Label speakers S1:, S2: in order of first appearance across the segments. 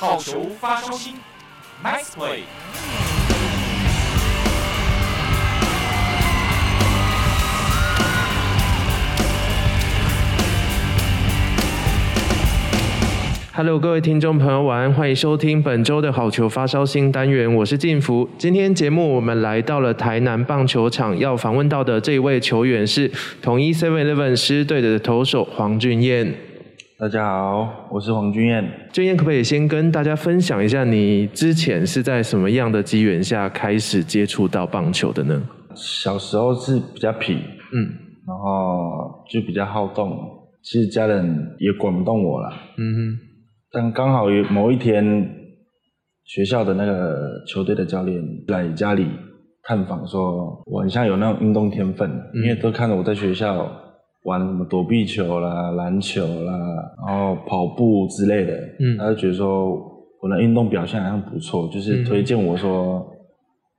S1: 好球发烧星，Nice play。
S2: Hello，各位听众朋友，晚安，欢迎收听本周的好球发烧星单元，我是晋福。今天节目我们来到了台南棒球场，要访问到的这一位球员是统一 Seven Eleven 狮队的投手黄俊彦。
S3: 大家好，我是黄君彦。
S2: 俊彦，可不可以先跟大家分享一下，你之前是在什么样的机缘下开始接触到棒球的呢？
S3: 小时候是比较皮，嗯，然后就比较好动，其实家人也管不动我了，嗯哼。但刚好有某一天，学校的那个球队的教练来家里探访，说我很像有那种运动天分，嗯、因为都看着我在学校玩什么躲避球啦、篮球啦，然后跑步之类的，嗯，他就觉得说我的运动表现好像不错，就是推荐我说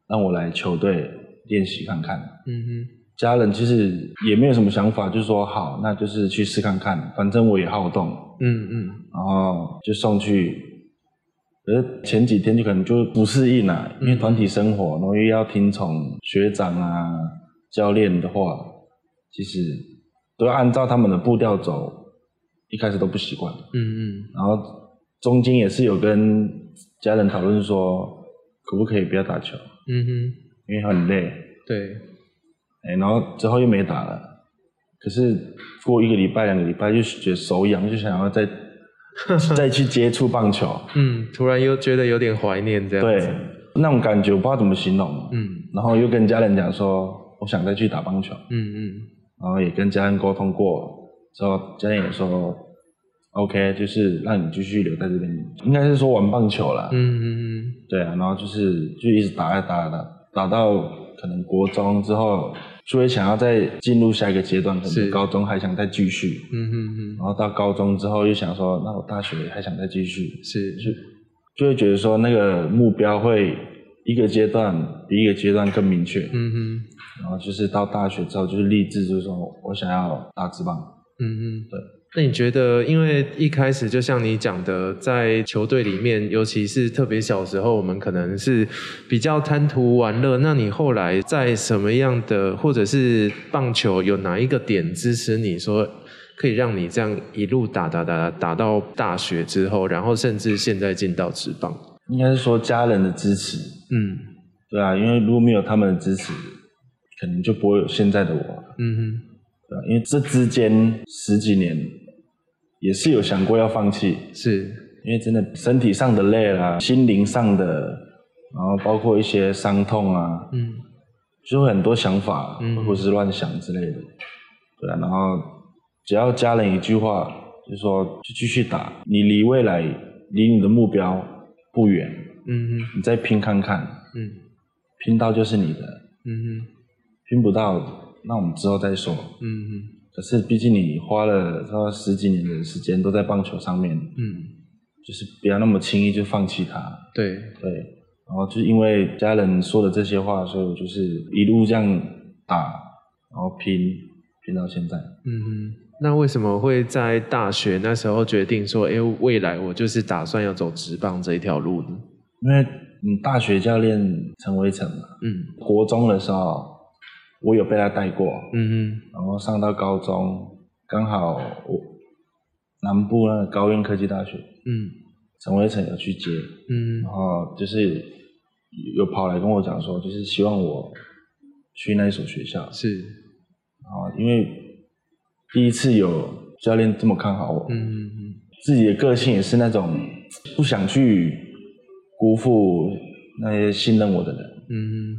S3: 让我来球队练习看看。嗯哼，家人其实也没有什么想法，就说好，那就是去试看看，反正我也好动。嗯嗯，然后就送去，可是前几天就可能就不适应了，因为团体生活，然后又要听从学长啊、教练的话，其实都要按照他们的步调走，一开始都不习惯。嗯嗯，然后中间也是有跟家人讨论说，可不可以不要打球？嗯哼，因为很累。
S2: 对，
S3: 哎，然后之后又没打了。可是过一个礼拜、两个礼拜，就觉得手痒，就想要再 再去接触棒球。
S2: 嗯，突然又觉得有点怀念这样。
S3: 对，那种感觉我不知道怎么形容。嗯，然后又跟家人讲说，我想再去打棒球。嗯嗯，然后也跟家人沟通过，之后家人也说，OK，就是让你继续留在这边，应该是说玩棒球了。嗯嗯嗯，对啊，然后就是就一直打啊打打，打到可能国中之后。就会想要再进入下一个阶段，可能高中还想再继续，嗯嗯嗯，然后到高中之后又想说，那我大学还想再继续，
S2: 是，
S3: 就就会觉得说那个目标会一个阶段比一个阶段更明确，嗯哼，然后就是到大学之后就是立志，就是说我想要打职棒，嗯哼，对。
S2: 那你觉得，因为一开始就像你讲的，在球队里面，尤其是特别小时候，我们可能是比较贪图玩乐。那你后来在什么样的，或者是棒球有哪一个点支持你说，可以让你这样一路打打打打到大学之后，然后甚至现在进到职棒？
S3: 应该是说家人的支持。嗯，对啊，因为如果没有他们的支持，可能就不会有现在的我。嗯哼。对因为这之间十几年也是有想过要放弃，
S2: 是
S3: 因为真的身体上的累啦，心灵上的，然后包括一些伤痛啊，嗯，就会很多想法，嗯，或是乱想之类的，对啊，然后只要家人一句话，就是说就继续打，你离未来离你的目标不远，嗯哼，你再拼看看，嗯，拼到就是你的，嗯哼，拼不到。那我们之后再说。嗯嗯。可是毕竟你花了差不多十几年的时间都在棒球上面，嗯，就是不要那么轻易就放弃它。
S2: 对
S3: 对。然后就因为家人说的这些话，所以我就是一路这样打，然后拼拼到现在。嗯
S2: 哼。那为什么会在大学那时候决定说，哎，未来我就是打算要走职棒这一条路呢？
S3: 因为你大学教练陈维成嘛，嗯，国中的时候。我有被他带过，嗯哼，然后上到高中，刚好我南部那个高院科技大学，嗯，陈维成有去接，嗯，然后就是有跑来跟我讲说，就是希望我去那一所学校，
S2: 是，
S3: 然后因为第一次有教练这么看好我，嗯嗯嗯，自己的个性也是那种不想去辜负那些信任我的人，嗯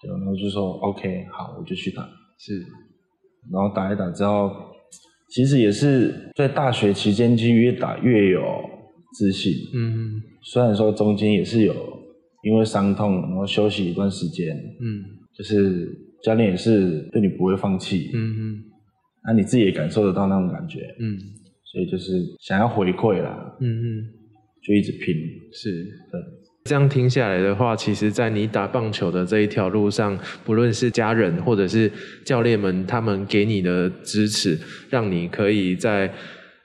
S3: 对。然后就说 OK，好，我就去打。
S2: 是，
S3: 然后打一打之后，其实也是在大学期间，就越打越有自信。嗯，虽然说中间也是有因为伤痛，然后休息一段时间。嗯，就是教练也是对你不会放弃。嗯嗯，那你自己也感受得到那种感觉。嗯，所以就是想要回馈啦。嗯嗯，就一直拼。
S2: 是，对。这样听下来的话，其实，在你打棒球的这一条路上，不论是家人或者是教练们，他们给你的支持，让你可以在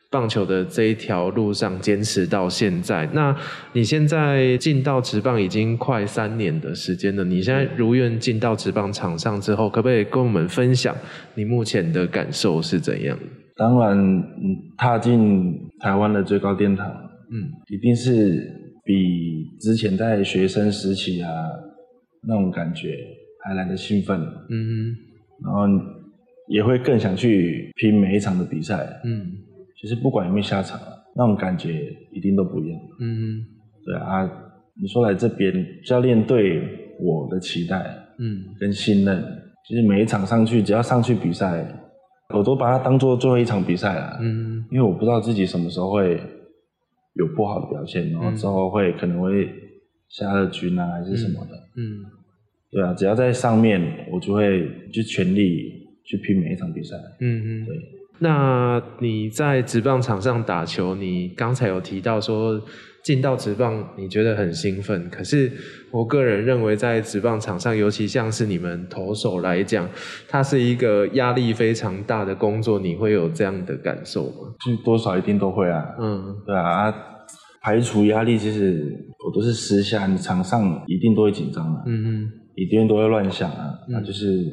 S2: 棒球的这一条路上坚持到现在。那你现在进到职棒已经快三年的时间了，你现在如愿进到职棒场上之后，可不可以跟我们分享你目前的感受是怎样？
S3: 当然，踏进台湾的最高殿堂，嗯，一定是比之前在学生时期啊那种感觉还来得兴奋，嗯哼，然后也会更想去拼每一场的比赛，嗯，其实不管有没有下场，那种感觉一定都不一样，嗯哼，对啊，你说来这边教练对我的期待，嗯，跟信任，其实每一场上去，只要上去比赛。我都把它当做最后一场比赛了，嗯，因为我不知道自己什么时候会有不好的表现，然后之后会可能会下二军啊，还是什么的，嗯，对啊，只要在上面，我就会就全力去拼每一场比赛，嗯嗯，对。
S2: 那你在职棒场上打球，你刚才有提到说。进到职棒，你觉得很兴奋。可是我个人认为，在职棒场上，尤其像是你们投手来讲，它是一个压力非常大的工作。你会有这样的感受吗？
S3: 就多少一定都会啊。嗯，对啊。排除压力，其实我都是私下，你场上一定都会紧张啊。嗯嗯，一定都会乱想啊。那、嗯、就是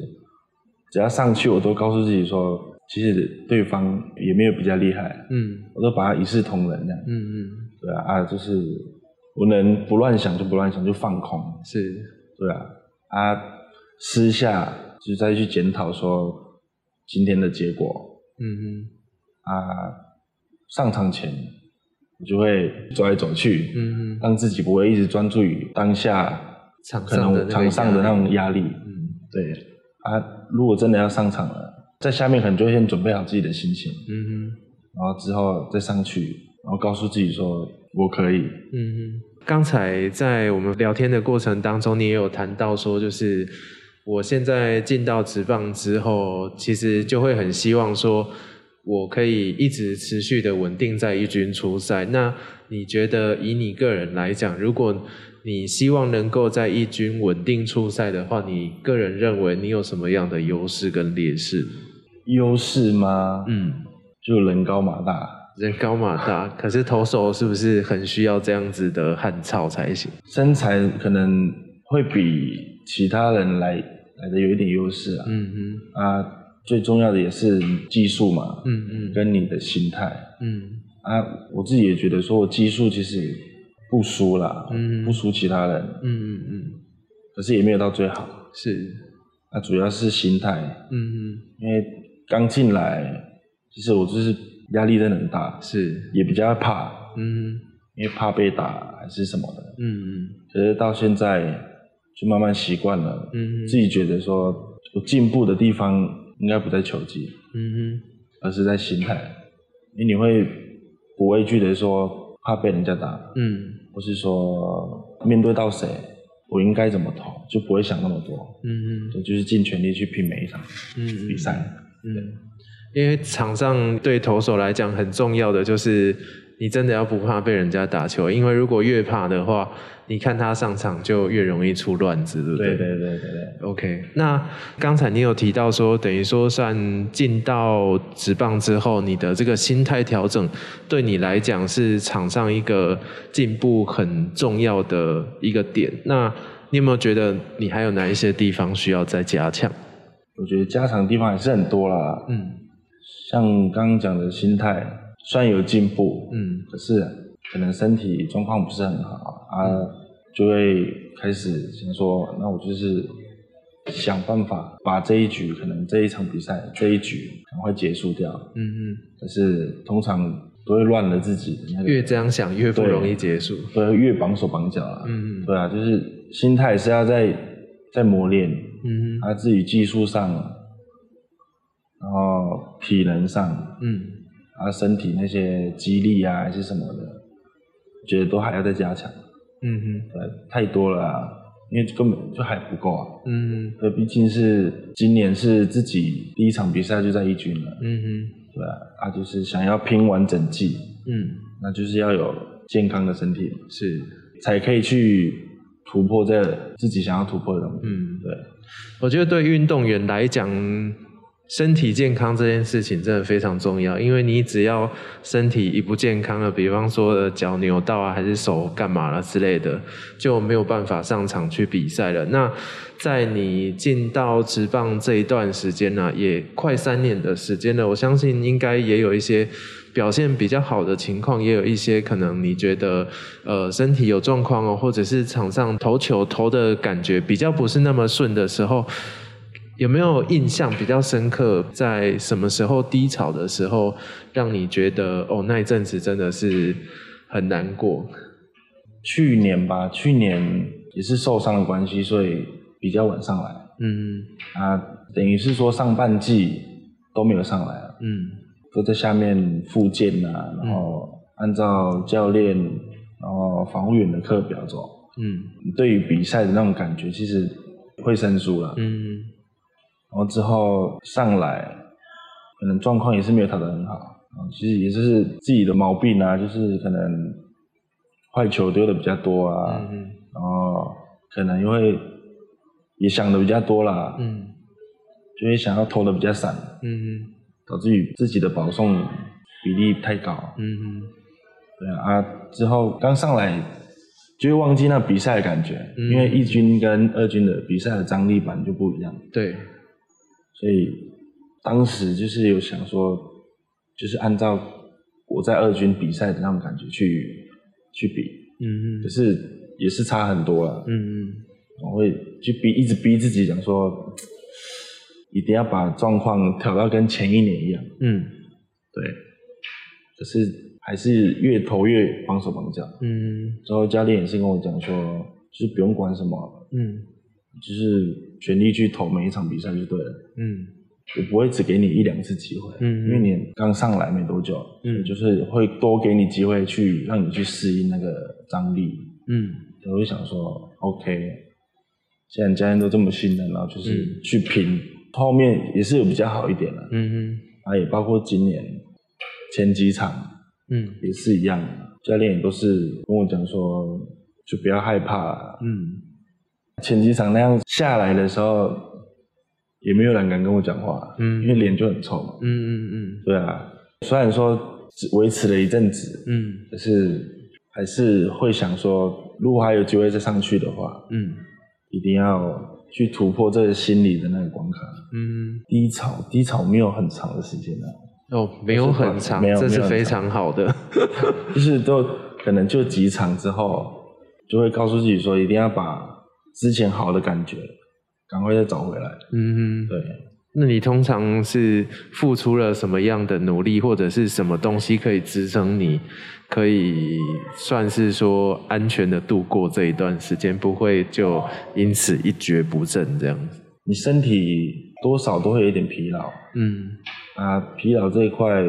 S3: 只要上去，我都告诉自己说，其实对方也没有比较厉害。嗯，我都把它一视同仁这样。嗯嗯。对啊，啊，就是我能不乱想就不乱想，就放空。
S2: 是，
S3: 对啊，啊，私下就再去检讨说今天的结果。嗯嗯，啊，上场前我就会走来走去，嗯嗯，让自己不会一直专注于当下场上的那种压力。嗯，对，啊，如果真的要上场了，在下面可能就会先准备好自己的心情。嗯哼，然后之后再上去。然后告诉自己说，我可以。嗯哼，
S2: 刚才在我们聊天的过程当中，你也有谈到说，就是我现在进到职棒之后，其实就会很希望说，我可以一直持续的稳定在一军出赛。那你觉得以你个人来讲，如果你希望能够在一军稳定出赛的话，你个人认为你有什么样的优势跟劣势？
S3: 优势吗？嗯，就人高马大。
S2: 人高马大，可是投手是不是很需要这样子的汉操才行？
S3: 身材可能会比其他人来来的有一点优势啊。嗯嗯。啊，最重要的也是技术嘛。嗯嗯。跟你的心态。嗯。啊，我自己也觉得说我技术其实不输啦。嗯。不输其他人。嗯嗯嗯。可是也没有到最好。
S2: 是。
S3: 啊，主要是心态。嗯嗯。因为刚进来，其实我就是。压力真的很大，
S2: 是。
S3: 也比较怕，嗯，因为怕被打还是什么的，嗯嗯。可是到现在就慢慢习惯了，嗯嗯，自己觉得说我进步的地方应该不在球技，嗯哼，而是在心态，因为你会不畏惧的说怕被人家打，嗯，或是说面对到谁我应该怎么投，就不会想那么多，嗯哼，就是尽全力去拼每一场比赛，嗯。嗯
S2: 因为场上对投手来讲很重要的就是，你真的要不怕被人家打球，因为如果越怕的话，你看他上场就越容易出乱子，对不对？
S3: 对对对对对。
S2: OK，那刚才你有提到说，等于说算进到职棒之后，你的这个心态调整对你来讲是场上一个进步很重要的一个点。那你有没有觉得你还有哪一些地方需要再加强？
S3: 我觉得加强的地方还是很多啦。嗯。像刚刚讲的心态，虽然有进步，嗯，可是可能身体状况不是很好啊，就会开始想说，那我就是想办法把这一局，可能这一场比赛这一局赶快结束掉，嗯嗯，可是通常都会乱了自己那个，
S2: 越这样想越不容易结束，
S3: 对，越绑手绑脚了，嗯嗯，对啊，就是心态是要在在磨练，嗯嗯，啊，自己技术上。然后体能上，嗯，啊，身体那些肌力啊，还是什么的，觉得都还要再加强。嗯哼，对，太多了啊，因为根本就还不够啊。嗯哼，对，毕竟是今年是自己第一场比赛就在一军了。嗯哼，对啊，啊，就是想要拼完整季。嗯，那就是要有健康的身体，
S2: 是，
S3: 才可以去突破这自己想要突破的东西。嗯，对，
S2: 我觉得对运动员来讲。身体健康这件事情真的非常重要，因为你只要身体一不健康了，比方说脚扭到啊，还是手干嘛了之类的，就没有办法上场去比赛了。那在你进到职棒这一段时间呢、也快三年的时间了，我相信应该也有一些表现比较好的情况，也有一些可能你觉得呃身体有状况哦，或者是场上投球投的感觉比较不是那么顺的时候。有没有印象比较深刻，在什么时候低潮的时候，让你觉得哦，那一阵子真的是很难过？
S3: 去年吧，去年也是受伤的关系，所以比较晚上来。嗯啊，等于是说上半季都没有上来了。嗯，都在下面复健啊，然后按照教练然后防护员的课表走。嗯，对于比赛的那种感觉，其实会生疏了。嗯。然后之后上来，可能状况也是没有调得很好，其实也是自己的毛病啊，就是可能坏球丢的比较多啊，嗯、然后可能因为也想的比较多啦，嗯，就会想要投的比较散，嗯，导致于自己的保送比例太高，嗯，对啊，啊之后刚上来就会忘记那比赛的感觉，嗯、因为一军跟二军的比赛的张力版就不一样，
S2: 对。
S3: 所以当时就是有想说，就是按照我在二军比赛的那种感觉去去比，嗯嗯，可是也是差很多了，嗯嗯，我会去逼，一直逼自己讲说，一定要把状况调到跟前一年一样，嗯，对，可是还是越投越绑手绑脚，嗯，之后教练也是跟我讲说，就是不用管什么，嗯，就是。全力去投每一场比赛就对了。嗯，我不会只给你一两次机会。嗯，因为你刚上来没多久。嗯，就是会多给你机会去让你去适应那个张力。嗯，我就想说，OK，既然教练都这么信任，然后就是去拼，嗯、后面也是有比较好一点了。嗯嗯，啊，也包括今年前几场，嗯，也是一样，教练也都是跟我讲说，就不要害怕。嗯。前几场那样下来的时候，也没有人敢跟我讲话，嗯，因为脸就很臭嘛，嗯嗯嗯，对啊，虽然说只维持了一阵子，嗯，可是还是会想说，如果还有机会再上去的话，嗯，一定要去突破这个心理的那个关卡，嗯，低潮低潮没有很长的时间啊，
S2: 哦，没有很长，没有，这是非常好的，
S3: 就是都可能就几场之后，就会告诉自己说，一定要把。之前好的感觉，赶快再找回来。嗯哼，对。
S2: 那你通常是付出了什么样的努力，或者是什么东西可以支撑你，可以算是说安全的度过这一段时间，不会就因此一蹶不振这样子？
S3: 你身体多少都会有一点疲劳。嗯。啊，疲劳这一块，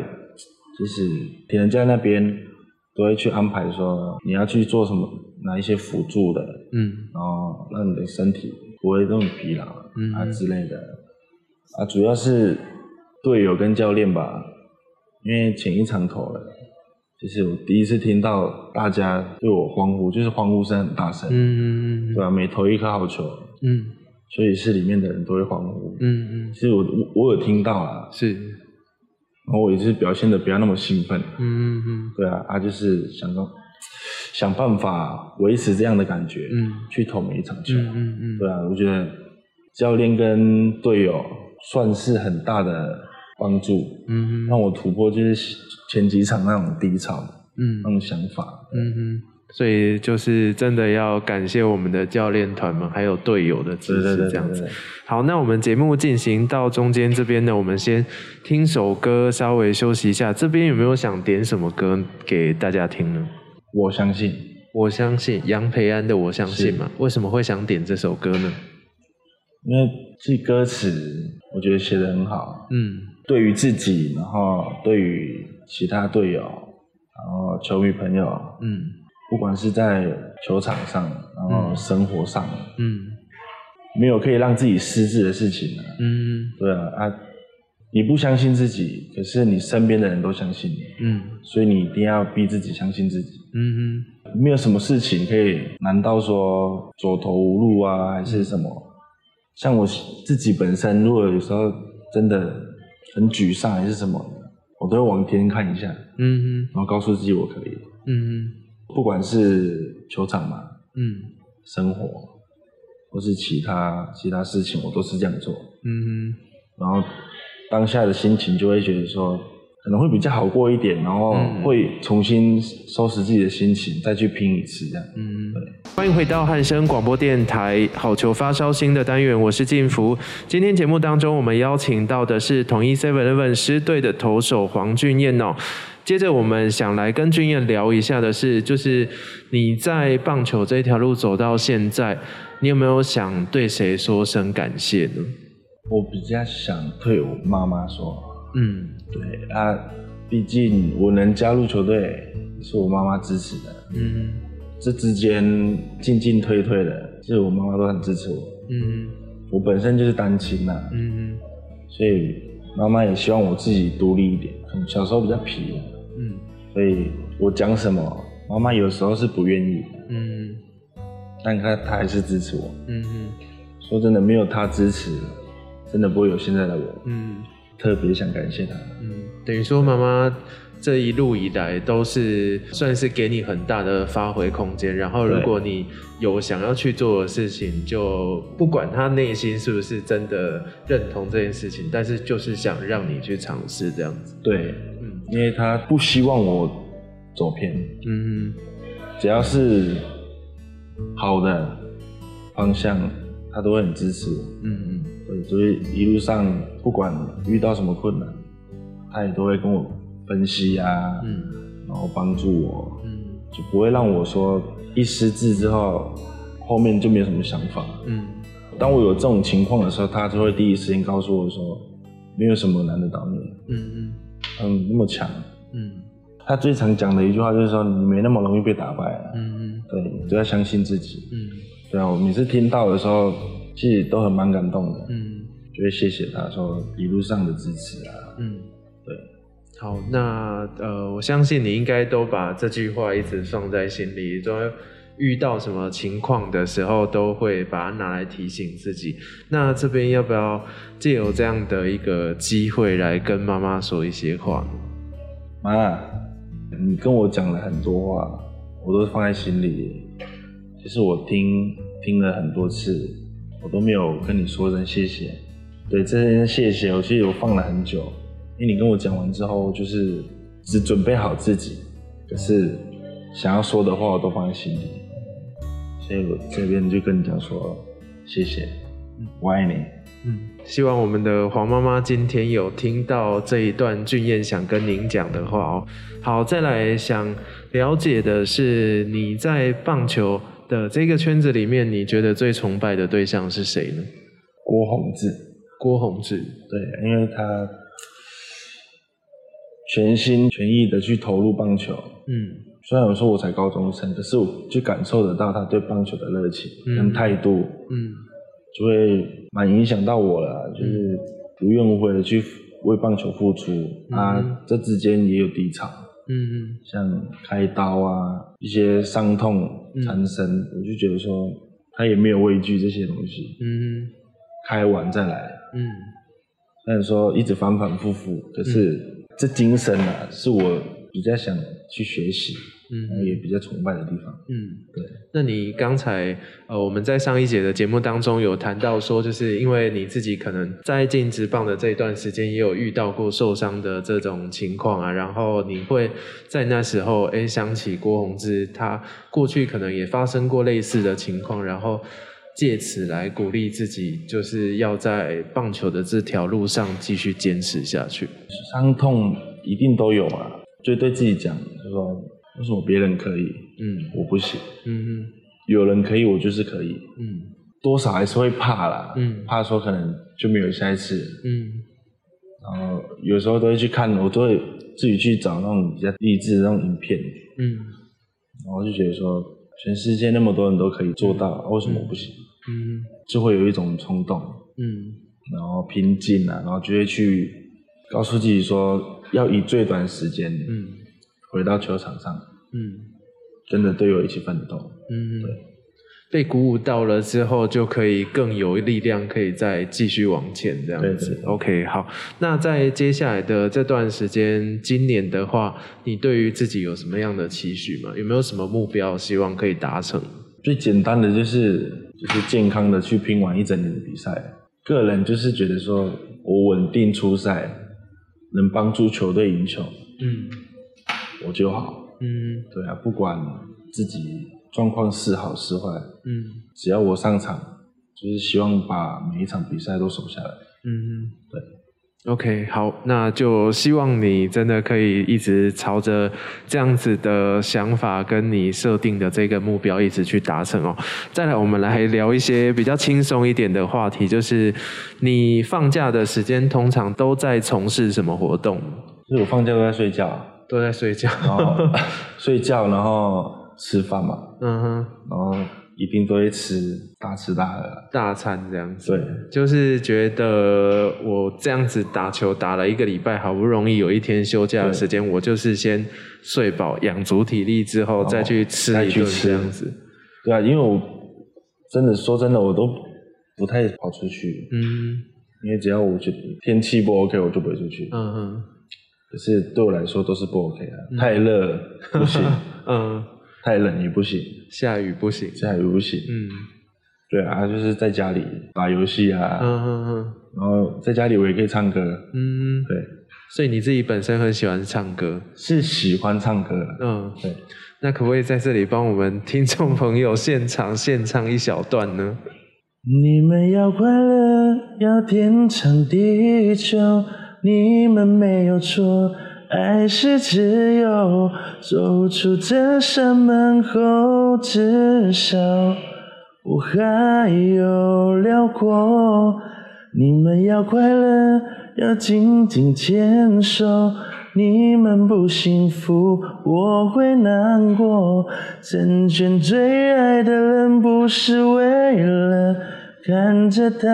S3: 其实体能教练那边都会去安排说你要去做什么。哪一些辅助的，嗯，然后让你的身体不会那么疲劳，嗯啊之类的，啊，主要是队友跟教练吧，因为前一场投了，就是我第一次听到大家对我欢呼，就是欢呼声很大声，嗯嗯嗯，对吧？每投一颗好球，嗯，所以是里面的人都会欢呼，嗯嗯，其实我我我有听到啊，
S2: 是，
S3: 然后我也是表现的不要那么兴奋，嗯嗯嗯，对啊，啊就是想说。想办法维持这样的感觉，嗯，去投每一场球，嗯嗯嗯，对啊，我觉得教练跟队友算是很大的帮助，嗯，让我突破就是前几场那种低潮，嗯，那种想法，嗯
S2: 哼，所以就是真的要感谢我们的教练团们还有队友的支持，这样子。好，那我们节目进行到中间这边呢，我们先听首歌，稍微休息一下。这边有没有想点什么歌给大家听呢？
S3: 我相信，
S2: 我相信杨培安的《我相信》嘛？为什么会想点这首歌呢？
S3: 因为这歌词我觉得写的很好。嗯，对于自己，然后对于其他队友，然后球迷朋友，嗯，不管是在球场上，然后生活上，嗯，没有可以让自己失智的事情。嗯，对啊，啊。你不相信自己，可是你身边的人都相信你，嗯，所以你一定要逼自己相信自己，嗯哼，没有什么事情可以难道说走投无路啊，还是什么？嗯、像我自己本身，如果有时候真的很沮丧还是什么，我都会往天看一下，嗯哼，然后告诉自己我可以，嗯哼，不管是球场嘛，嗯，生活或是其他其他事情，我都是这样做，嗯哼，然后当下的心情就会觉得说。可能会比较好过一点，然后会重新收拾自己的心情，再去拼一次这样。嗯，对。
S2: 欢迎回到汉声广播电台好球发烧星的单元，我是静福。今天节目当中，我们邀请到的是统一 Seven Eleven 狮队的投手黄俊彦哦。接着，我们想来跟俊彦聊一下的是，就是你在棒球这条路走到现在，你有没有想对谁说声感谢呢？
S3: 我比较想对我妈妈说。嗯，对啊，毕竟我能加入球队是我妈妈支持的。嗯，这之间进进退退的，其实我妈妈都很支持我。嗯，我本身就是单亲呐。嗯，所以妈妈也希望我自己独立一点。小时候比较皮。嗯，所以我讲什么，妈妈有时候是不愿意。嗯，但她她还是支持我。嗯嗯，说真的，没有她支持，真的不会有现在的我。嗯。特别想感谢他。嗯，
S2: 等于说妈妈这一路以来都是算是给你很大的发挥空间。然后，如果你有想要去做的事情，就不管他内心是不是真的认同这件事情，但是就是想让你去尝试这样子。
S3: 对，嗯，因为他不希望我走偏。嗯，只要是好的方向，他都会很支持我。嗯嗯。对，所以一路上不管遇到什么困难，他也都会跟我分析啊，嗯，然后帮助我，嗯，就不会让我说一失智之后，后面就没有什么想法，嗯。当我有这种情况的时候，他就会第一时间告诉我说，没有什么难得倒你，嗯嗯，嗯，那么强，嗯。他最常讲的一句话就是说，你没那么容易被打败啊，嗯嗯，对，就要相信自己，嗯，对啊，我每次听到的时候。其实都很蛮感动的，嗯，就会谢谢他说一路上的支持啊，嗯，对，
S2: 好，那呃，我相信你应该都把这句话一直放在心里，都遇到什么情况的时候，都会把它拿来提醒自己。那这边要不要借由这样的一个机会来跟妈妈说一些话呢？
S3: 妈，你跟我讲了很多话，我都放在心里，其实我听听了很多次。我都没有跟你说声谢谢，对这件谢谢，我其实我放了很久，因为你跟我讲完之后，就是只准备好自己，可是想要说的话我都放在心里，所以我这边就跟你讲说谢谢，我爱你。
S2: 嗯，希望我们的黄妈妈今天有听到这一段俊彦想跟您讲的话哦。好，再来想了解的是你在棒球的这个圈子里面，你觉得最崇拜的对象是谁呢？
S3: 郭泓志，
S2: 郭泓志，
S3: 对，因为他全心全意的去投入棒球。嗯，虽然有时候我才高中生，可是我就感受得到他对棒球的热情跟态度。嗯，就会蛮影响到我了，就是无怨无悔的去为棒球付出。嗯、啊，这之间也有低潮。嗯嗯，像开刀啊，一些伤痛缠身，嗯、我就觉得说他也没有畏惧这些东西。嗯，开完再来。嗯，但是说一直反反复复，可是、嗯、这精神啊，是我比较想去学习。嗯，也比较崇拜的地方。嗯，对。
S2: 那你刚才呃，我们在上一节的节目当中有谈到说，就是因为你自己可能在进职棒的这一段时间，也有遇到过受伤的这种情况啊，然后你会在那时候哎想起郭泓志，他过去可能也发生过类似的情况，然后借此来鼓励自己，就是要在棒球的这条路上继续坚持下去。
S3: 伤痛一定都有啊，就对自己讲，就说。为什么别人可以，嗯，我不行，嗯嗯，有人可以，我就是可以，嗯，多少还是会怕啦，嗯，怕说可能就没有下一次，嗯，然后有时候都会去看，我都会自己去找那种比较励志的那种影片，嗯，然后就觉得说，全世界那么多人都可以做到，嗯，为什么我不行？嗯，就会有一种冲动，嗯，然后拼劲啊，然后就会去告诉自己说，要以最短时间，嗯。回到球场上，嗯，跟着队友一起奋斗，嗯，对。
S2: 被鼓舞到了之后，就可以更有力量，可以再继续往前这样子。
S3: 对对对
S2: OK，好。那在接下来的这段时间，今年的话，你对于自己有什么样的期许吗？有没有什么目标，希望可以达成？
S3: 最简单的就是就是健康的去拼完一整年的比赛。个人就是觉得说我稳定出赛，能帮助球队赢球，嗯，我就好。嗯，对啊，不管自己。状况是好是坏，嗯，只要我上场，就是希望把每一场比赛都守下来。嗯，对
S2: ，OK，好，那就希望你真的可以一直朝着这样子的想法跟你设定的这个目标一直去达成哦。再来，我们来聊一些比较轻松一点的话题，就是你放假的时间通常都在从事什么活动？
S3: 就是我放假都在睡觉，
S2: 都在睡觉，
S3: 然后 睡觉，然后。吃饭嘛，嗯哼，然后一定都会吃大吃大喝，
S2: 大餐这样子。
S3: 对，
S2: 就是觉得我这样子打球打了一个礼拜，好不容易有一天休假的时间，我就是先睡饱，养足体力之后再去吃一顿这样子。
S3: 对啊，因为我真的说真的，我都不太跑出去。嗯，因为只要我觉得天气不 OK，我就不会出去。嗯哼，可是对我来说都是不 OK 的，嗯、太热不行。嗯。太冷也不行，
S2: 下雨不行，
S3: 下雨不行。嗯，对啊，就是在家里打游戏啊，嗯嗯嗯，然后在家里我也可以唱歌，嗯，对，
S2: 所以你自己本身很喜欢唱歌，
S3: 是喜欢唱歌，嗯，对。
S2: 那可不可以在这里帮我们听众朋友现场献唱一小段呢？
S3: 你们要快乐，要天长地久，你们没有错。爱是自由，走出这扇门后，至少我还有辽阔。你们要快乐，要紧紧牵手。你们不幸福，我会难过。成全最爱的人，不是为了看着他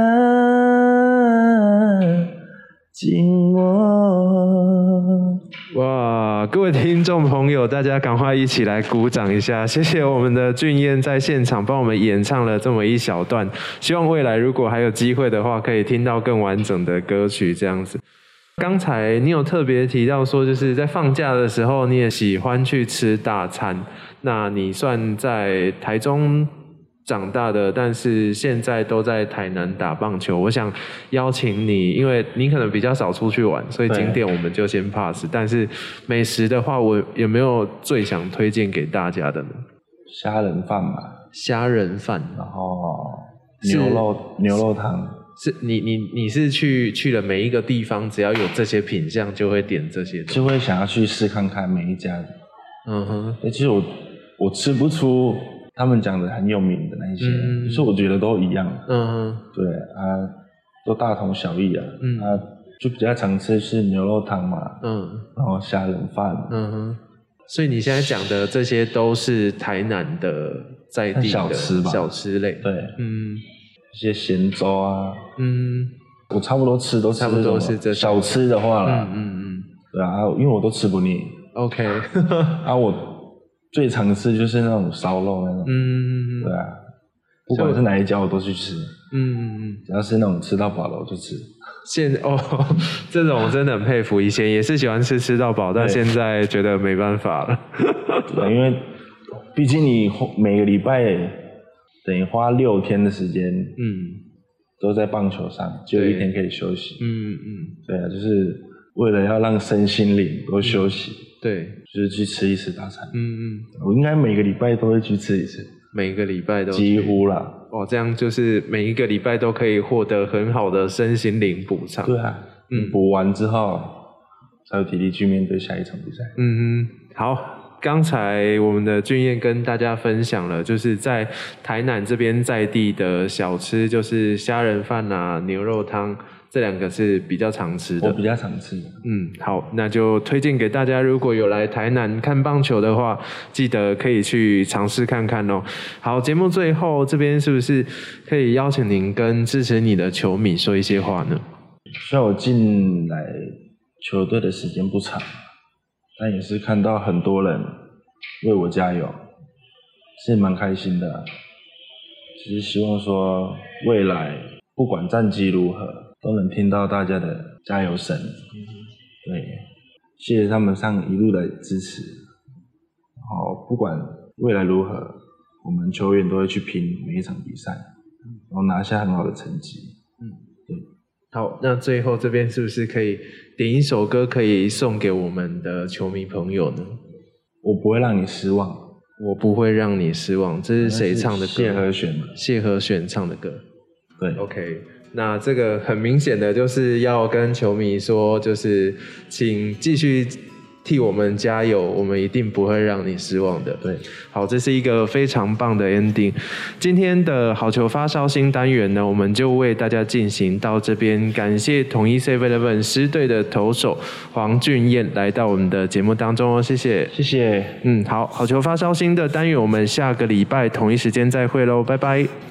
S3: 紧握。
S2: 哇，各位听众朋友，大家赶快一起来鼓掌一下！谢谢我们的俊彦在现场帮我们演唱了这么一小段。希望未来如果还有机会的话，可以听到更完整的歌曲这样子。刚才你有特别提到说，就是在放假的时候，你也喜欢去吃大餐。那你算在台中长大的，但是现在都在台南打棒球。我想邀请你，因为你可能比较少出去玩，所以景点我们就先 pass。但是美食的话，我有没有最想推荐给大家的呢？
S3: 虾仁饭吧，
S2: 虾仁饭，
S3: 然后牛肉牛肉汤。
S2: 是你你你是去去了每一个地方，只要有这些品相，就会点这些，
S3: 就会想要去试看看每一家。嗯哼，其实我我吃不出。他们讲的很有名的那一些，嗯、所以我觉得都一样。嗯哼，对啊，都大同小异啊。嗯啊，就比较常吃是牛肉汤嘛。嗯，然后虾仁饭。嗯哼，
S2: 所以你现在讲的这些都是台南的在地的小吃吧？小吃类。
S3: 对，嗯，一些咸粥啊。嗯，我差不多吃都差不多是这小吃的话啦。嗯嗯嗯，对啊，因为我都吃不腻。
S2: OK，
S3: 啊我。最常吃就是那种烧肉那种，嗯，对啊，不管是哪一家我都去吃，嗯嗯嗯，只要是那种吃到饱了我就吃。
S2: 现哦，这种真的很佩服，以前也是喜欢吃吃到饱，但现在觉得没办法了。
S3: 对，因为毕竟你每个礼拜等于花六天的时间，嗯，都在棒球上，只有一天可以休息，嗯嗯，对啊，就是为了要让身心灵都休息。
S2: 对，
S3: 就是去吃一次大餐。嗯嗯，我应该每个礼拜都会去吃一次，
S2: 每个礼拜都
S3: 几乎啦。
S2: 哦，这样就是每一个礼拜都可以获得很好的身心灵补偿。
S3: 对啊，嗯，补完之后才有体力去面对下一场比赛。
S2: 嗯嗯，好，刚才我们的俊彦跟大家分享了，就是在台南这边在地的小吃，就是虾仁饭啊、牛肉汤。这两个是比较常吃的，
S3: 我比较常吃。
S2: 嗯，好，那就推荐给大家，如果有来台南看棒球的话，记得可以去尝试看看哦。好，节目最后这边是不是可以邀请您跟支持你的球迷说一些话呢？
S3: 虽然我进来球队的时间不长，但也是看到很多人为我加油，是蛮开心的。只是希望说未来不管战绩如何，都能听到大家的加油声。对，谢谢他们上一路的支持。然后不管未来如何，我们球员都会去拼每一场比赛，然后拿下很好的成绩。嗯，对。
S2: 好，那最后这边是不是可以点一首歌，可以送给我们的球迷朋友呢？
S3: 我不会让你失望，
S2: 我不会让你失望。这是谁唱的歌？
S3: 谢和弦。
S2: 谢和弦唱的歌。
S3: 对
S2: ，OK。那这个很明显的就是要跟球迷说，就是请继续。替我们加油，我们一定不会让你失望的。
S3: 对，
S2: 好，这是一个非常棒的 ending。今天的好球发烧新单元呢，我们就为大家进行到这边。感谢统一 7-Eleven 狮队的投手黄俊彦来到我们的节目当中哦，谢谢，
S3: 谢谢。
S2: 嗯，好，好球发烧新的单元，我们下个礼拜同一时间再会喽，拜拜。